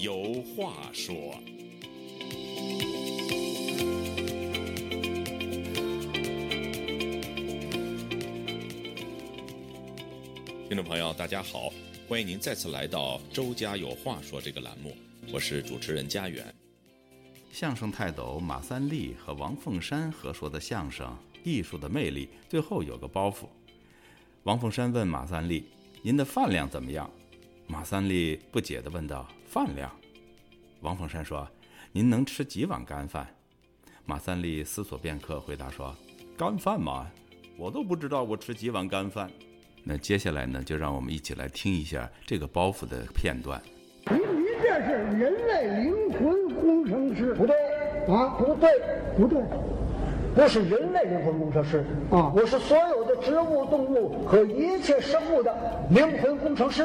有话说。听众朋友，大家好，欢迎您再次来到《周家有话说》这个栏目，我是主持人家园。相声泰斗马三立和王凤山合说的相声《艺术的魅力》，最后有个包袱。王凤山问马三立：“您的饭量怎么样？”马三立不解地问道：“饭量？”王凤山说：“您能吃几碗干饭？”马三立思索片刻，回答说：“干饭嘛，我都不知道我吃几碗干饭。”那接下来呢，就让我们一起来听一下这个包袱的片段。您您这是人类灵魂工程师，不对啊？不对，不对，不是人类灵魂工程师啊我是所有的植物、动物和一切生物的灵魂工程师。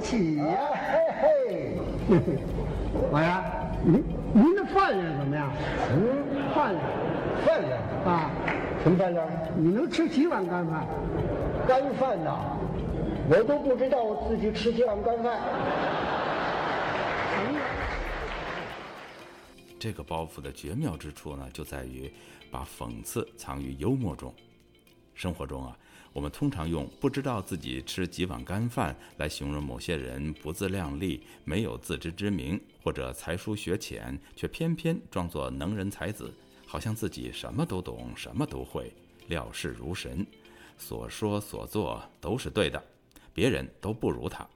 起呀、哎嘿嘿，老爷，您您的饭量怎么样？嗯，饭量饭量啊，什么饭量？你能吃几碗干饭？干饭呐，我都不知道我自己吃几碗干饭。这个包袱的绝妙之处呢，就在于把讽刺藏于幽默中。生活中啊，我们通常用不知道自己吃几碗干饭来形容某些人不自量力、没有自知之明，或者才疏学浅，却偏偏装作能人才子，好像自己什么都懂、什么都会，料事如神，所说所做都是对的，别人都不如他。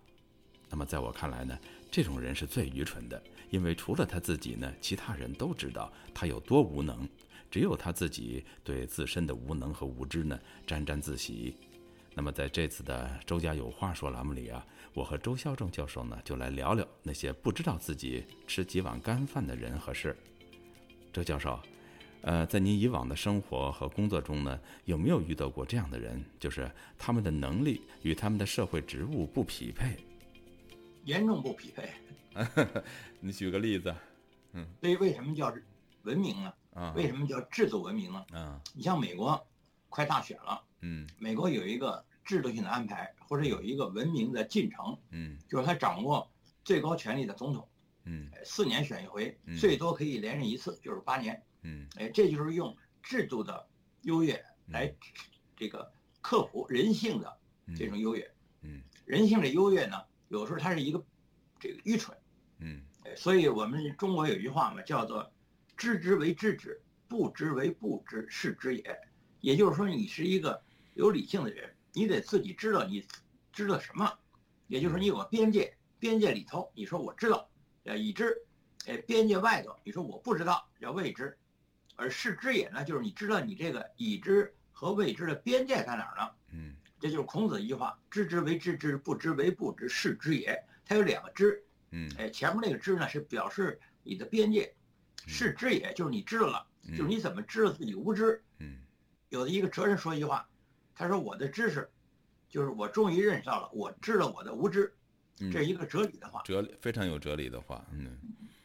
那么在我看来呢，这种人是最愚蠢的，因为除了他自己呢，其他人都知道他有多无能，只有他自己对自身的无能和无知呢沾沾自喜。那么在这次的《周家有话说》栏目里啊，我和周孝正教授呢就来聊聊那些不知道自己吃几碗干饭的人和事。周教授，呃，在您以往的生活和工作中呢，有没有遇到过这样的人，就是他们的能力与他们的社会职务不匹配？严重不匹配。你举个例子。所以为什么叫文明呢？啊为什么叫制度文明呢？啊。你像美国，快大选了，嗯。美国有一个制度性的安排，或者有一个文明的进程，嗯。就是他掌握最高权力的总统，嗯。哎四年选一回嗯，最多可以连任一次，就是八年。嗯。哎，这就是用制度的优越来这个克服人性的这种优越。嗯。人性的优越呢，有时候它是一个这个愚蠢。嗯。哎所以我们中国有句话嘛，叫做“知之为知之，不知为不知，是知也”。也就是说，你是一个有理性的人，你得自己知道你知道什么。也就是说，你有个边界，边界里头你说我知道，呃已知；哎，边界外头你说我不知道，叫未知。而是知也呢，就是你知道你这个已知和未知的边界在哪儿呢？嗯这就是孔子一句话：“知之为知之，不知为不知，是知也。”它有两个知，嗯哎，前面那个知呢是表示你的边界，是知也，就是你知道了，嗯就是你怎么知道自己无知。嗯有的一个哲人说一句话，他说我的知识，就是我终于认识到了，我知道我的无知，嗯，这是一个哲理的话。哲理非常有哲理的话。嗯，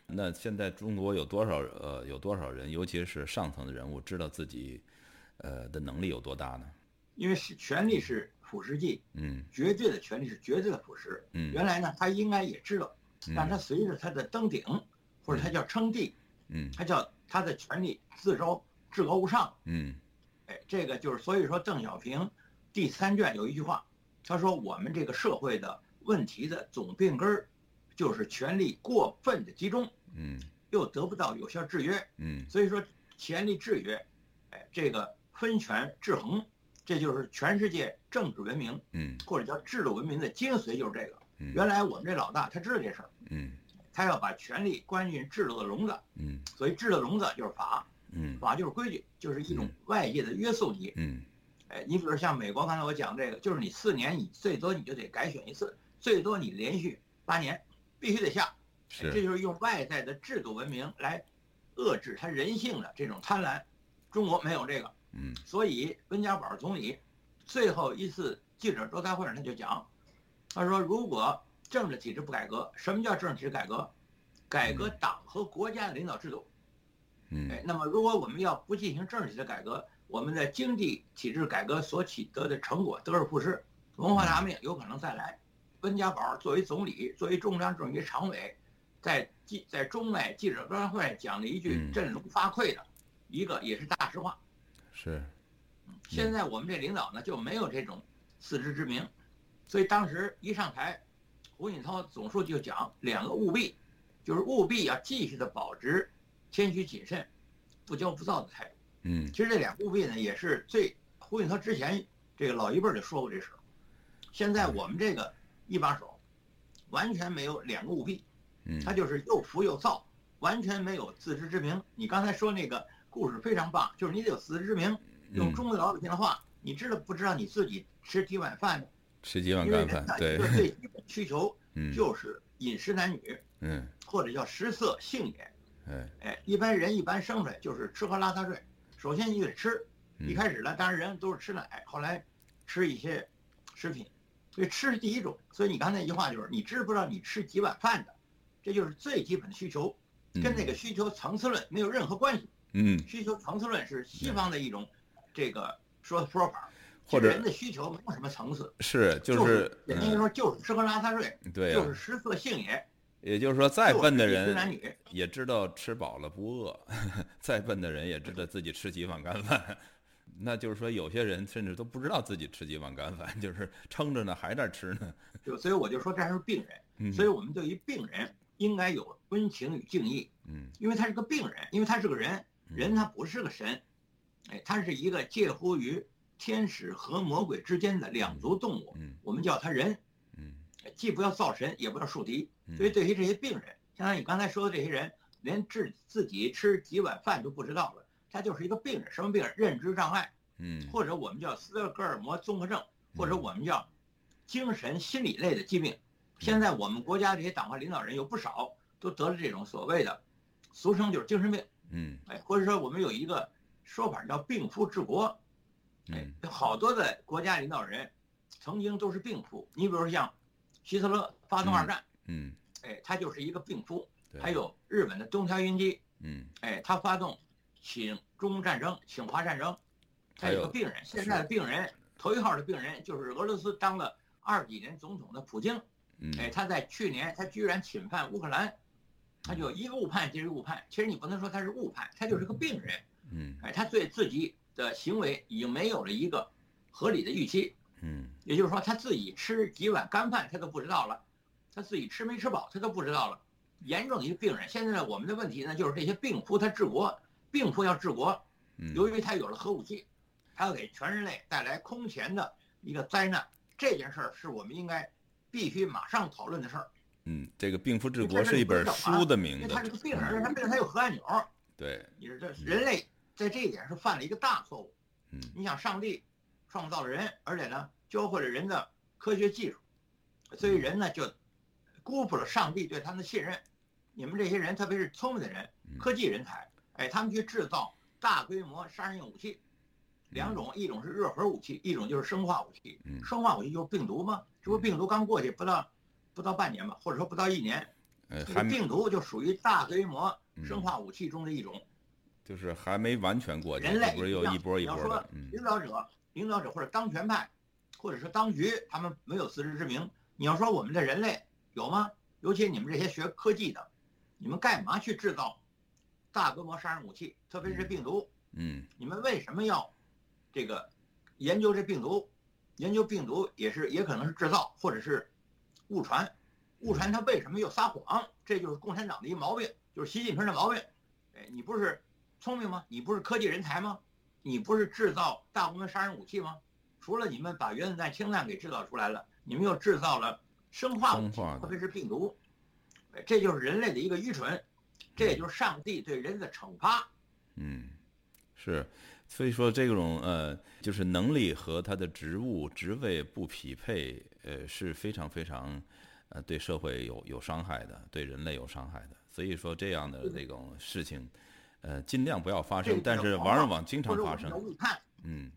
那现在中国有多少呃有多少人，尤其是上层的人物，知道自己呃的能力有多大呢？因为是权力是腐蚀剂，嗯绝对的权力是绝对的腐蚀。嗯原来呢，他应该也知道，但他随着他的登顶，或者他叫称帝，嗯。他叫他的权力自招至高无上。嗯。哎，这个就是所以说邓小平第三卷有一句话，他说我们这个社会的问题的总病根儿，就是权力过分的集中，嗯。又得不到有效制约。嗯。所以说权力制约，哎，这个分权制衡，这就是全世界政治文明嗯。或者叫制度文明的精髓，就是这个。嗯。原来我们这老大他知道这事儿，嗯他要把权力关进制度的笼子，嗯所以制度笼子就是法，嗯法就是规矩，就是一种外界的约束你。嗯哎，你比如像美国，刚才我讲这个，就是你四年你最多你就得改选一次，最多你连续八年，必须得下。哎这就是用外在的制度文明来遏制他人性的这种贪婪。中国没有这个，嗯所以温家宝总理最后一次记者招待会上他就讲，他说如果政治体制不改革，什么叫政治体制改革？改革党和国家的领导制度。嗯哎，那么如果我们要不进行政治体制改革，我们的经济体制改革所取得的成果得而复失，文化大革命有可能再来。温家宝作为总理，作为中央政治局常委，在记在中外记者招待会讲了一句嗯振聋发聩的一个也是大实话。是，现在我们这领导呢就没有这种自知之明，所以当时一上台，胡锦涛总书记就讲两个务必，就是务必要继续的保持谦虚谨慎、不骄不躁的态度。嗯其实这两个务必呢，也是最胡锦涛之前这个老一辈儿就说过这事儿。现在我们这个一把手，完全没有两个务必，嗯，他就是又浮又躁，完全没有自知之明。你刚才说那个故事非常棒，就是你得有自知之明。用嗯中国老百姓的话，你知道不知道你自己吃几碗饭呢？吃几碗干饭，对最基本需求 嗯就是饮食男女，嗯或者叫食色性也。哎哎，一般人一般生出来就是吃喝拉撒睡，首先你得吃。一嗯开始呢，当然人都是吃奶，后来吃一些食品，所以吃是第一种。所以你刚才一句话就是，你知不知道你吃几碗饭的，这就是最基本的需求，跟那个需求层次论没有任何关系。嗯，需求层次论是西方的一种这个说说法，或者人的需求没有什么层次，是就是嗯简单说就是吃喝拉撒睡，对呀就是，食色性也。也就是说，再笨的人女，也知道吃饱了不饿，再笨的人也知道自己吃几碗干饭。那就是说，有些人甚至都不知道自己吃几碗干饭，就是撑着呢，还在吃呢。就所以我就说这还是病人，嗯，所以我们对于病人应该有温情与敬意，嗯因为他是个病人，因为他是个人，嗯人他不是个神，哎，他是一个介乎于天使和魔鬼之间的两足动物，嗯我们叫他人，嗯既不要造神，也不要树敌。嗯所以对于这些病人，相当于你刚才说的这些人，连治自己吃几碗饭都不知道了，他就是一个病人。什么病人？认知障碍，嗯或者我们叫斯德哥尔摩综合症，或者我们叫精神心理类的疾病。现在我们国家这些党派领导人有不少都得了这种所谓的，俗称就是精神病，嗯哎，或者说我们有一个说法叫病夫治国，哎嗯，好多的国家领导人曾经都是病夫。你比如说像希特勒发动二战，嗯哎，他就是一个病夫。对还有日本的东条英机，嗯哎，他发动侵中战争、侵华战争，他还有有个病人。现在的病人头一号的病人就是俄罗斯当了二十几年总统的普京，嗯哎，他在去年他居然侵犯乌克兰，他就一个误判接着误判。其实你不能说他是误判，他就是个病人。嗯哎，他对自己的行为已经没有了一个合理的预期，嗯也就是说他自己吃几碗干饭他都不知道了，他自己吃没吃饱他都不知道了。严重的一个病人。现在呢，我们的问题呢就是这些病夫他治国，病夫要治国，嗯，由于他有了核武器，他要给全人类带来空前的一个灾难。这件事儿是我们应该必须马上讨论的事儿。嗯，这个《病夫治国》是一本书的名字为他，是个病人，他病人他有核按钮。对，你说这人类在这一点是犯了一个大错误。嗯你想，上帝创造了人，而且呢，教会了人的科学技术，所以人呢就辜负了上帝对他们的信任。你们这些人，特别是聪明的人、科技人才，哎，他们去制造大规模杀人性武器，两种，一种是热核武器，一种就是生化武器。嗯生化武器就是病毒嘛，这不病毒刚过去不到不到半年吧，或者说不到一年，呃，这个病毒就属于大规模嗯生化武器中的一种。就是还没完全过去，人类不是又一波一波的，嗯领导者、领导者或者当权派，或者说当局，他们没有自知之明。你要说我们的人类有吗？尤其你们这些学科技的，你们干嘛去制造大规模杀人武器？特别是病毒，嗯你们为什么要这个研究这病毒？研究病毒也是也可能是制造或者是误传，误传他为什么又撒谎？这就是共产党的一个毛病，就是习近平的毛病。哎，你不是聪明吗？你不是科技人才吗？你不是制造大规模杀人武器吗？除了你们把原子弹、氢弹给制造出来了，你们又制造了生化武器特别是病毒。哎，这就是人类的一个愚蠢，这也就是上帝对人的惩罚。嗯，是，所以说这种呃，就是能力和他的职务职位不匹配，呃，是非常非常呃对社会有有伤害的，对人类有伤害的。所以说这样的这种事情，呃，尽量不要发生，但是往往经或者我们叫常发生。误判，嗯，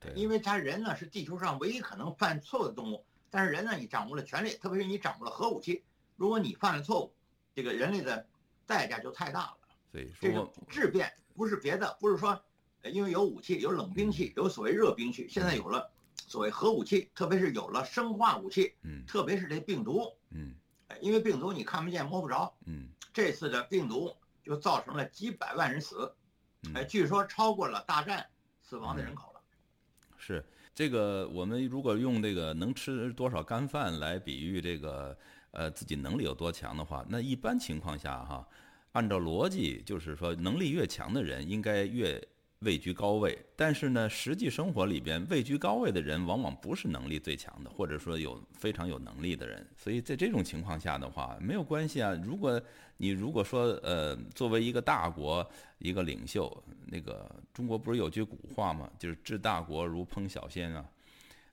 对，因为他人呢是地球上唯一可能犯错误的动物，但是人呢你掌握了权力，特别是你掌握了核武器，如果你犯了错误，这个人类的代价就太大了。所以说质变不是别的，不是说，呃因为有武器、有冷兵器、有所谓热兵器，现在有了所谓核武器，特别是有了生化武器，嗯特别是这病毒，嗯哎因为病毒你看不见摸不着，嗯这次的病毒就造成了几百万人死，嗯哎，据说超过了大战死亡的人口了。是这个，我们如果用这个能吃多少干饭来比喻这个呃自己能力有多强的话，那一般情况下哈，按照逻辑就是说，能力越强的人应该越位居高位。但是呢，实际生活里边位居高位的人往往不是能力最强的，或者说有非常有能力的人。所以在这种情况下的话，没有关系啊。如果你如果说呃，作为一个大国一个领袖，那个中国不是有句古话吗？就是治大国如烹小鲜啊。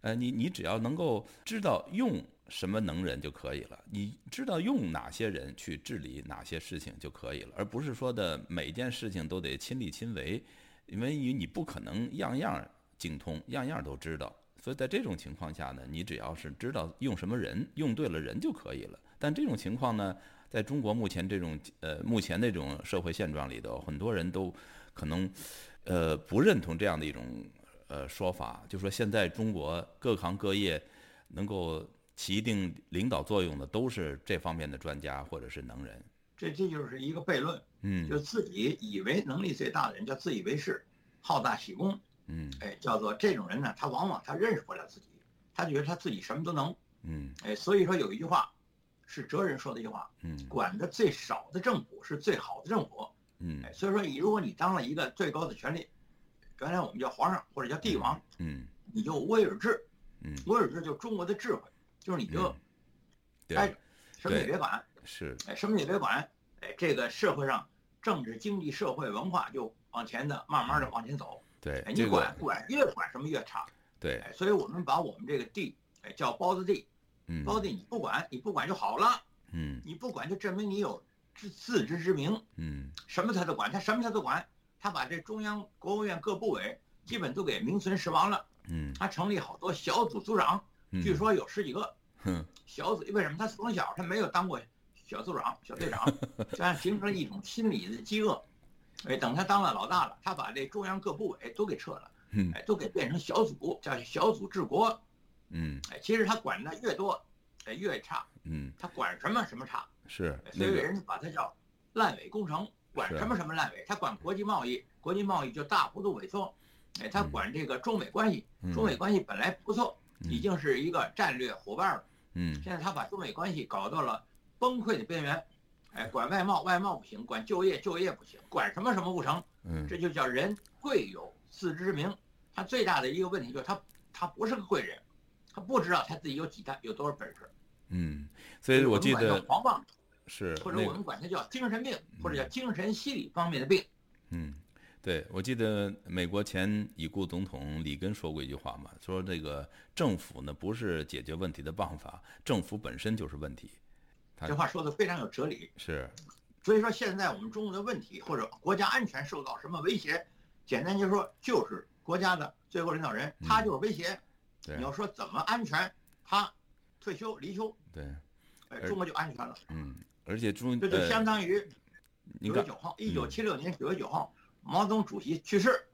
呃，你你只要能够知道用什么能人就可以了，你知道用哪些人去治理哪些事情就可以了，而不是说的每件事情都得亲力亲为，因为你不可能样样精通，样样都知道。所以在这种情况下呢，你只要是知道用什么人，用对了人就可以了。但这种情况呢，在中国目前这种呃目前那种社会现状里头，很多人都可能呃不认同这样的一种呃说法，就说现在中国各行各业能够起一定领导作用的，都是这方面的专家或者是能人。这这就是一个悖论，嗯。就自己以为能力最大的人叫自以为是，好大喜功，嗯。哎，叫做这种人呢，他往往他认识不了自己，他觉得他自己什么都能，嗯。哎，所以说有一句话，是哲人说的一句话，嗯管的最少的政府是最好的政府，嗯。哎，所以说你如果你当了一个最高的权力，原来我们叫皇上或者叫帝王，嗯你就威尔治，嗯，威尔治就是中国的智慧，就是你就哎对，什么也别管，是，哎，什么也别管，哎，这个社会上政治、经济、社会、文化就往前的慢慢的往前走，对哎，，你管个管越管什么越差，对，哎，所以我们把我们这个地，哎，叫包子地，嗯。包子地你不管，你不管就好了，嗯。你不管就证明你有自自知之明，嗯。什么他都管，他什么他都管，他把这中央、国务院各部委基本都给名存实亡了，嗯。他成立好多小组组长，嗯，据说有十几个嗯小组，为什么他从小他没有当过小组长、小队长，这样形成一种心理的饥饿。哎，等他当了老大了，他把这中央各部委都给撤了，嗯哎，都给变成小组，叫小组治国。嗯哎，其实他管的越多，哎越差，嗯他管什么什么差，是哎所以人家把他叫烂尾工程，管什么什么烂尾，他管国际贸易，国际贸易就大幅度萎缩。哎，他嗯管这个中美关系，嗯中美关系本来不错，嗯已经是一个战略伙伴了。嗯现在他把中美关系搞到了崩溃的边缘，哎，管外贸外贸不行，管就业就业不行，管什么什么不成，嗯这就叫人贵有自知之明。他最大的一个问题就是他他不是个贵人，他不知道他自己有几大有多少本事。嗯，所以我记得叫狂妄，是或者我们管他叫精神病，或者叫精神心理方面的病。嗯，对，我记得美国前已故总统里根说过一句话嘛，说这个政府呢不是解决问题的办法，政府本身就是问题。他这话说的非常有哲理。是，所以说，现在我们中国的问题或者国家安全受到什么威胁，简单就说就是国家的最高领导人他就是威胁。你要说怎么安全，他退休离休，对，哎，而中国就安全了。嗯，而且中这就相呃，当于九月九号，一九七六年九月九号，毛泽东主席去世，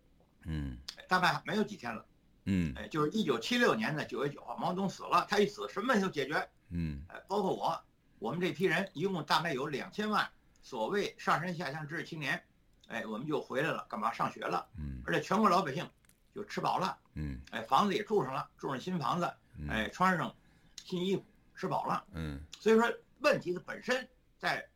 嗯大概没有几天了。嗯哎，就是一九七六年的九月九号，毛泽东死了，他一死，什么问题都解决。嗯哎，包括我，我们这批人一共大概有两千万所谓上山下乡知识青年，哎，我们就回来了，干嘛上学了？嗯而且全国老百姓就吃饱了，嗯哎，房子也住上了，住上新房子，哎，穿上新衣服，吃饱了。嗯所以说，问题的本身在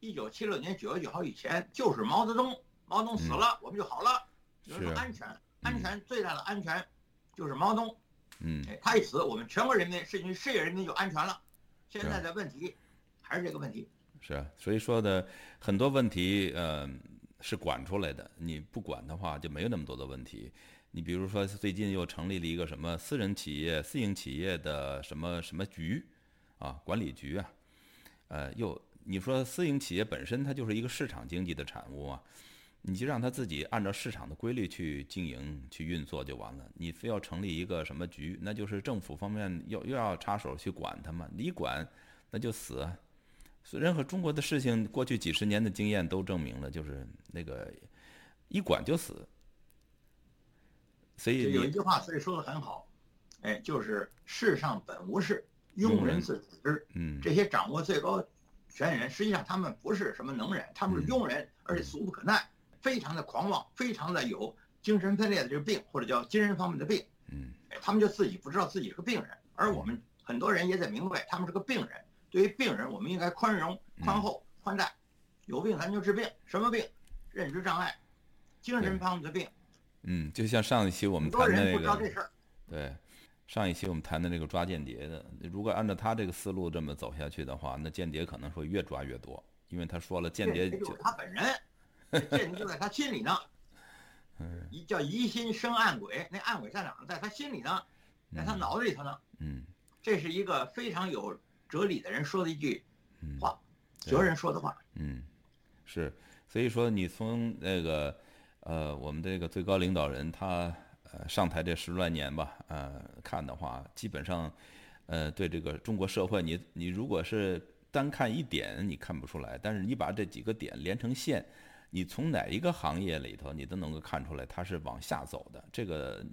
一九七六年九月九号以前，就是毛泽东，毛泽东死了，我们就好了。有人说安全，安全最大的安全就是毛泽东，嗯哎，他一死，我们全国人民甚至世界人民就安全了。现在的问题还是这个问题。是啊，所以说的很多问题，嗯，是管出来的。你不管的话，就没有那么多的问题。你比如说，最近又成立了一个什么私人企业、私营企业的什么什么局，啊，管理局啊，呃，又你说私营企业本身它就是一个市场经济的产物啊，你就让他自己按照市场的规律去经营、去运作就完了。你非要成立一个什么局，那就是政府方面又又要插手去管他嘛，你一管那就死啊。所以任何中国的事情，过去几十年的经验都证明了，就是那个一管就死。所以有一句话，所以说的很好，哎，就是世上本无事，庸人自处之。嗯，这些掌握最高权人，实际上他们不是什么能人，他们是庸人，而且俗不可耐，非常的狂妄，非常的有精神分裂的这个病，或者叫精神方面的病。嗯，哎，他们就自己不知道自己是个病人，而我们很多人也得明白，他们是个病人。对于病人，我们应该宽容、宽厚、宽待。有病咱就治病，什么病？认知障碍，精神方面的病。嗯，就像上一期我们谈的那人不知道这个，事儿。对，上一期我们谈的那个抓间谍的，如果按照他这个思路这么走下去的话，那间谍可能会越抓越多，因为他说了，间谍就是他本人，间谍就在他心里呢。嗯一叫疑心生暗鬼，那暗鬼在哪儿呢？在他心里呢，在他脑子里头呢。嗯这是一个非常有哲理的人说的一句嗯话，哲人说的话。嗯，是，所以说你从那个呃我们这个最高领导人他呃上台这十来年吧，呃看的话，基本上呃对这个中国社会，你你如果是单看一点你看不出来，但是你把这几个点连成线。你从哪一个行业里头，你都能够看出来它是往下走的，这个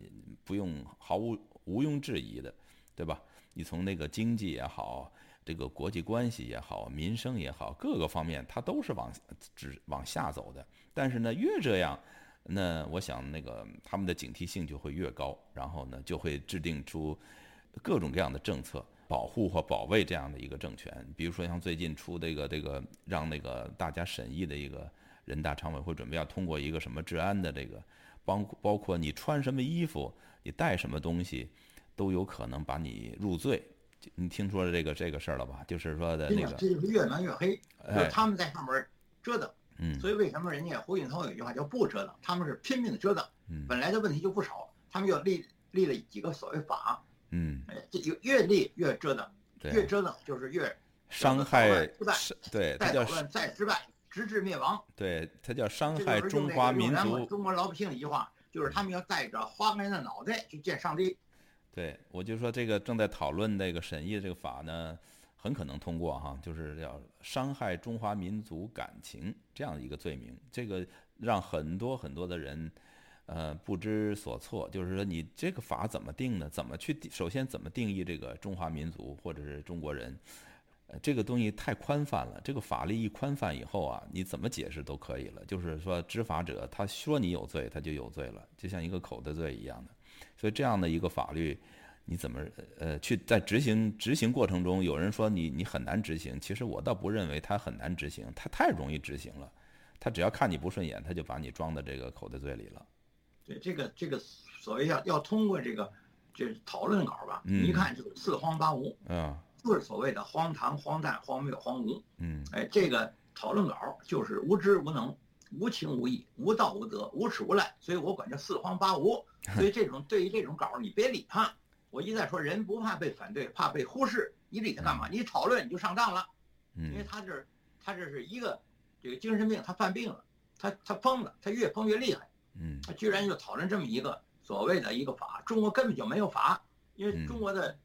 不用毫无毋庸置疑的，对吧？你从那个经济也好，这个国际关系也好，民生也好，各个方面它都是往只往下走的。但是呢，越这样，那我想那个他们的警惕性就会越高，然后呢就会制定出各种各样的政策，保护或保卫这样的一个政权。比如说像最近出这个这个让那个大家审议的一个人大常委会准备要通过一个什么治安的这个，包包括你穿什么衣服，你带什么东西。都有可能把你入罪，你听说了这个这个事儿了吧？就是说的那个，这就是越描越黑，就是他们在上面折腾。嗯，所以为什么人家胡锦涛有一句话叫不折腾？他们是拼命的折腾。嗯，本来的问题就不少，他们又立立了几个所谓法。嗯，哎，这越立越折腾，越折腾就是越伤害失败，对，再捣乱再失败，直至灭亡。对，他叫伤害中华民族。中国老百姓一句话就是他们要带着花开的脑袋去见上帝。对，我就说这个正在讨论这个审议这个法呢，很可能通过哈，就是要伤害中华民族感情这样一个罪名，这个让很多很多的人，呃，不知所措。就是说，你这个法怎么定呢？怎么去首先怎么定义这个中华民族或者是中国人？呃，这个东西太宽泛了。这个法律一宽泛以后啊，你怎么解释都可以了。就是说，执法者他说你有罪，他就有罪了，就像一个口的罪一样的。所以这样的一个法律，你怎么呃去在执行执行过程中，有人说你你很难执行，其实我倒不认为它很难执行，它太容易执行了。他只要看你不顺眼，他就把你装到这个口袋罪里了。对，这个这个所谓要要通过这个这讨论稿吧，嗯、一看就是四荒八无，嗯，就是所谓的荒唐、荒诞、荒谬、荒芜。嗯，哎，这个讨论稿就是无知无能。无情无义，无道无德，无耻无赖，所以我管叫四荒八无。所以这种对于这种稿，你别理他。我一再说，人不怕被反对，怕被忽视。你理他干嘛？你讨论你就上当了。嗯，因为他这他这是一个这个精神病，他犯病了，他他疯了，他越疯越厉害。嗯，他居然就讨论这么一个所谓的一个法，中国根本就没有法，因为中国的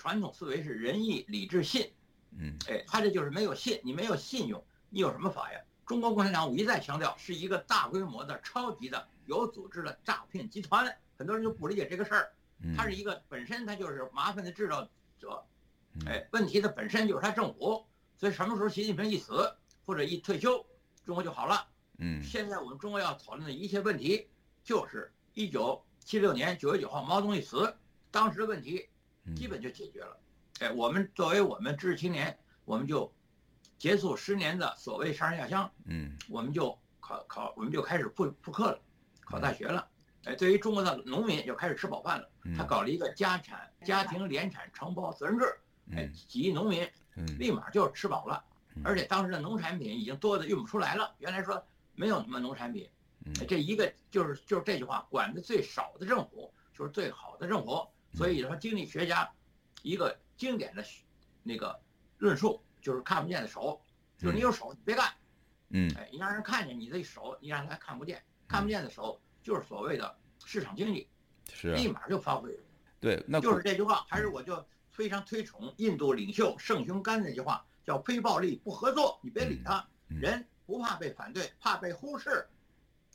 传统思维是仁义礼智信。嗯，哎，他这就是没有信，你没有信用，你有什么法呀？中国共产党，我一再强调，是一个大规模的、超级的、有组织的诈骗集团。很多人就不理解这个事儿，它是一个本身它就是麻烦的制造者，哎，问题的本身就是他政府。所以什么时候习近平一死或者一退休，中国就好了。嗯，现在我们中国要讨论的一切问题，就是一九七六年九月九号毛泽东一死，当时的问题基本就解决了。哎，我们作为我们知识青年，我们就。结束十年的所谓上山下乡，嗯，我们就考考，我们就开始复复课了，考大学了。哎，对于中国的农民就开始吃饱饭了。他搞了一个家产家庭联产承包责任制，哎，几亿农民，立马就吃饱了。而且当时的农产品已经多的运不出来了。原来说没有什么农产品，这一个就是就是这句话，管的最少的政府就是最好的政府。所以说，经济学家一个经典的那个论述。就是看不见的手，就是你有手你别干，嗯，哎，你让人看见你的手，你让他看不见，看不见的手就是所谓的市场经济，是立马就发挥。对，那就是这句话，还是我就非常推崇印度领袖圣雄甘那句话，叫非暴力不合作，你别理他，人不怕被反对，怕被忽视。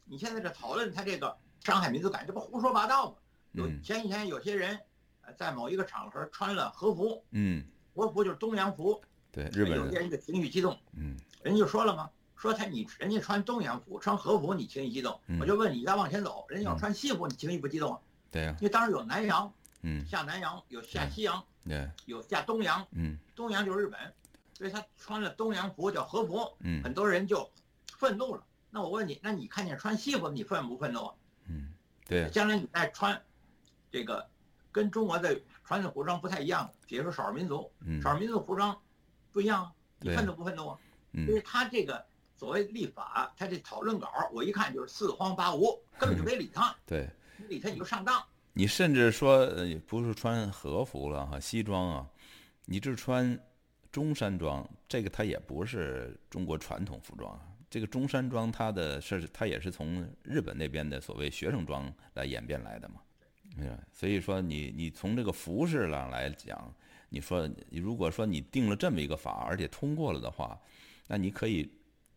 你现在这讨论他这个伤害民族感，这不胡说八道吗？有前几天有些人，呃在某一个场合穿了和服，嗯，和服就是东洋服，对，日本人，有些人就情绪激动，嗯。人就说了嘛，说他你人家穿东洋服穿和服你情绪激动，嗯。我就问你再往前走，人家要嗯。穿西服你情绪不激动啊？对呀，因为当时有南洋嗯下南洋，有下西洋，对，有下东洋，嗯。东洋就是日本，所以他穿了东洋服叫和服，嗯很多人就愤怒了。那我问你，那你看见穿西服，你愤不愤怒啊？嗯，对，将来你再穿这个跟中国的传统服装不太一样，比如说少数民族，嗯少数民族服装不一样啊，你对愤怒不愤怒啊？因嗯为他这个所谓立法，他这讨论稿，我一看就是四荒八无，根本就没理他，对。你理他你就上当。你甚至说，呃，不是穿和服了哈，西装啊，你这穿中山装，这个它也不是中国传统服装啊。这个中山装，它的是它也是从日本那边的所谓学生装来演变来的嘛，对吧？所以说你你从这个服饰上来讲，你说你如果说你定了这么一个法，而且通过了的话，那你可以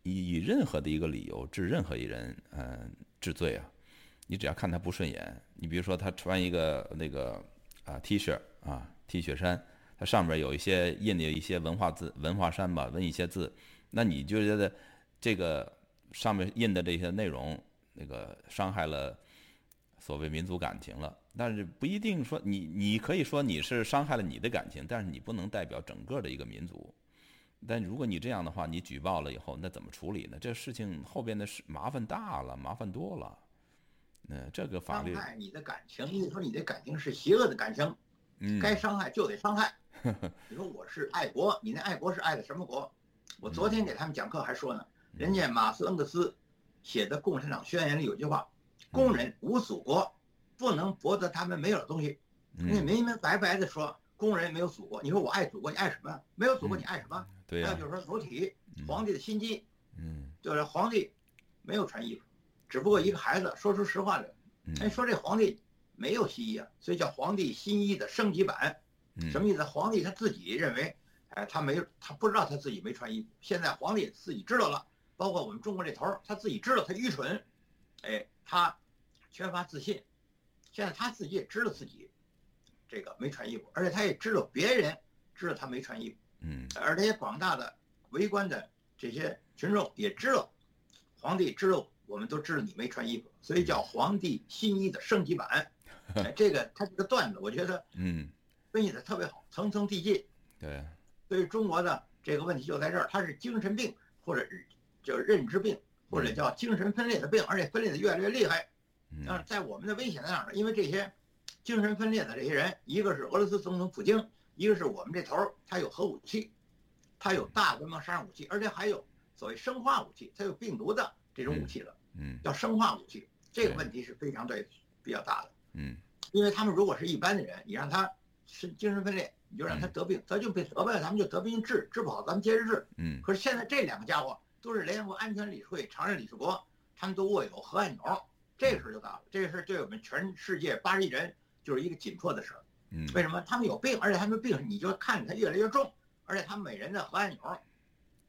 以以任何的一个理由治任何一人，嗯、治罪啊。你只要看他不顺眼，你比如说他穿一个那个啊 T 恤啊 T 恤衫，它上面有一些印的一些文化字文化衫吧，纹一些字，那你就觉得这个上面印的这些内容，那个伤害了所谓民族感情了。但是不一定说你你可以说你是伤害了你的感情，但是你不能代表整个的一个民族。但如果你这样的话，你举报了以后，那怎么处理呢？这事情后边的事麻烦大了，麻烦多了。嗯，这个法律，伤害你的感情，你说你的感情是邪恶的感情，嗯，该伤害就得伤害。你说我是爱国，你那爱国是爱的什么国？我昨天给他们讲课还说呢，人家马斯恩格斯写的《共产党宣言》里有句话：工人无祖国，不能博得他们没有的东西。人家嗯，明明白白的说，工人没有祖国。你说我爱祖国，你爱什么？没有祖国，你爱什么？对呀、还有就是说裸体，皇帝的心机，嗯就是皇帝没有穿衣服，只不过一个孩子说出实话来，哎，嗯说这皇帝没有新衣啊，所以叫皇帝新衣的升级版。嗯，什么意思？皇帝他自己认为，哎，他没他不知道他自己没穿衣服。现在皇帝自己知道了，包括我们中国这头儿，他自己知道他愚蠢，哎，他缺乏自信。现在他自己也知道自己这个没穿衣服，而且他也知道别人知道他没穿衣服，嗯而这些广大的围观的这些群众也知道，皇帝知道，我们都知道你没穿衣服，所以叫皇帝新衣的升级版。哎，这个他这个段子，我觉得嗯，分析的特别好，层层递进。对，对于中国的这个问题就在这儿，它是精神病或者是叫认知病，或者叫精神分裂的病，而且分裂的越来越厉害。但是嗯在我们的危险在哪儿呢？因为这些精神分裂的这些人，一个是俄罗斯总统普京，一个是我们这头儿，他有核武器，他有大规模杀伤武器，而且还有所谓生化武器，他有病毒的这种武器了，嗯叫生化武器。这个问题是非常对比较大的。嗯因为他们如果是一般的人，你让他是精神分裂，你就让他得病，他就被得病了，咱们就得病治，治不好咱们接着治。嗯可是现在这两个家伙都是联合国安全理事会常任理事国，他们都握有核按钮，这个事儿就大了。这个事儿对我们全世界八十亿人就是一个紧迫的事儿。嗯为什么？他们有病，而且他们病你就看着他越来越重，而且他们每人的核按钮。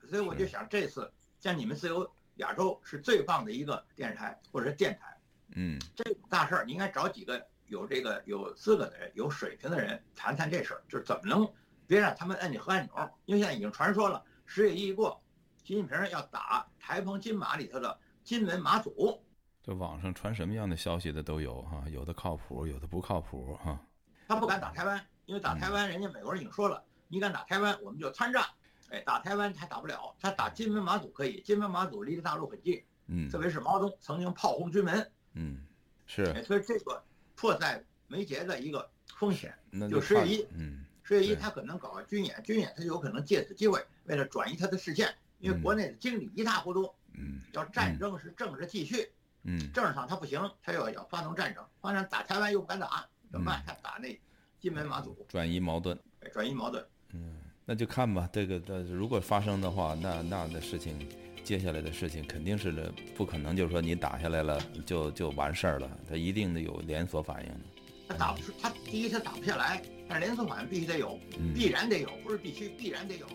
所以我就想，这次像你们自由亚洲是最棒的一个电视台或者是电台。嗯这种大事儿，你应该找几个有这个有资格的人、有水平的人谈谈这事儿，就是怎么能别让他们摁你核按钮。因为现在已经传说了，十月一一过，习近平要打台澎金马里头的金门马祖，这网上传什么样的消息的都有哈、有的靠谱，有的不靠谱哈、他不敢打台湾，因为打台湾，人家美国人已经说了，你敢打台湾，我们就参战。哎，打台湾他打不了，他打金门马祖可以，金门马祖离着大陆很近，嗯特别是毛泽东曾经炮轰军门，嗯，是哎，所以这个迫在眉睫的一个风险。那就10月一嗯十月一，他可能搞军演，军演他就有可能借此机会，为了转移他的视线，因为嗯国内的经理一塌糊涂，嗯要战争是政治继续，嗯政治上他不行，他又要发动战争，发生打台湾又不敢打，怎么嗯办？他打那金门马祖，转移矛盾，哎转移矛盾。嗯那就看吧。这个的如果发生的话，那那的事情，接下来的事情肯定是的，不可能就是说你打下来了就就完事儿了，它一定得有连锁反应的。他打不出，他第一他打不下来，但是连锁反应必须得有，嗯必然得有，不是必须，必然得有。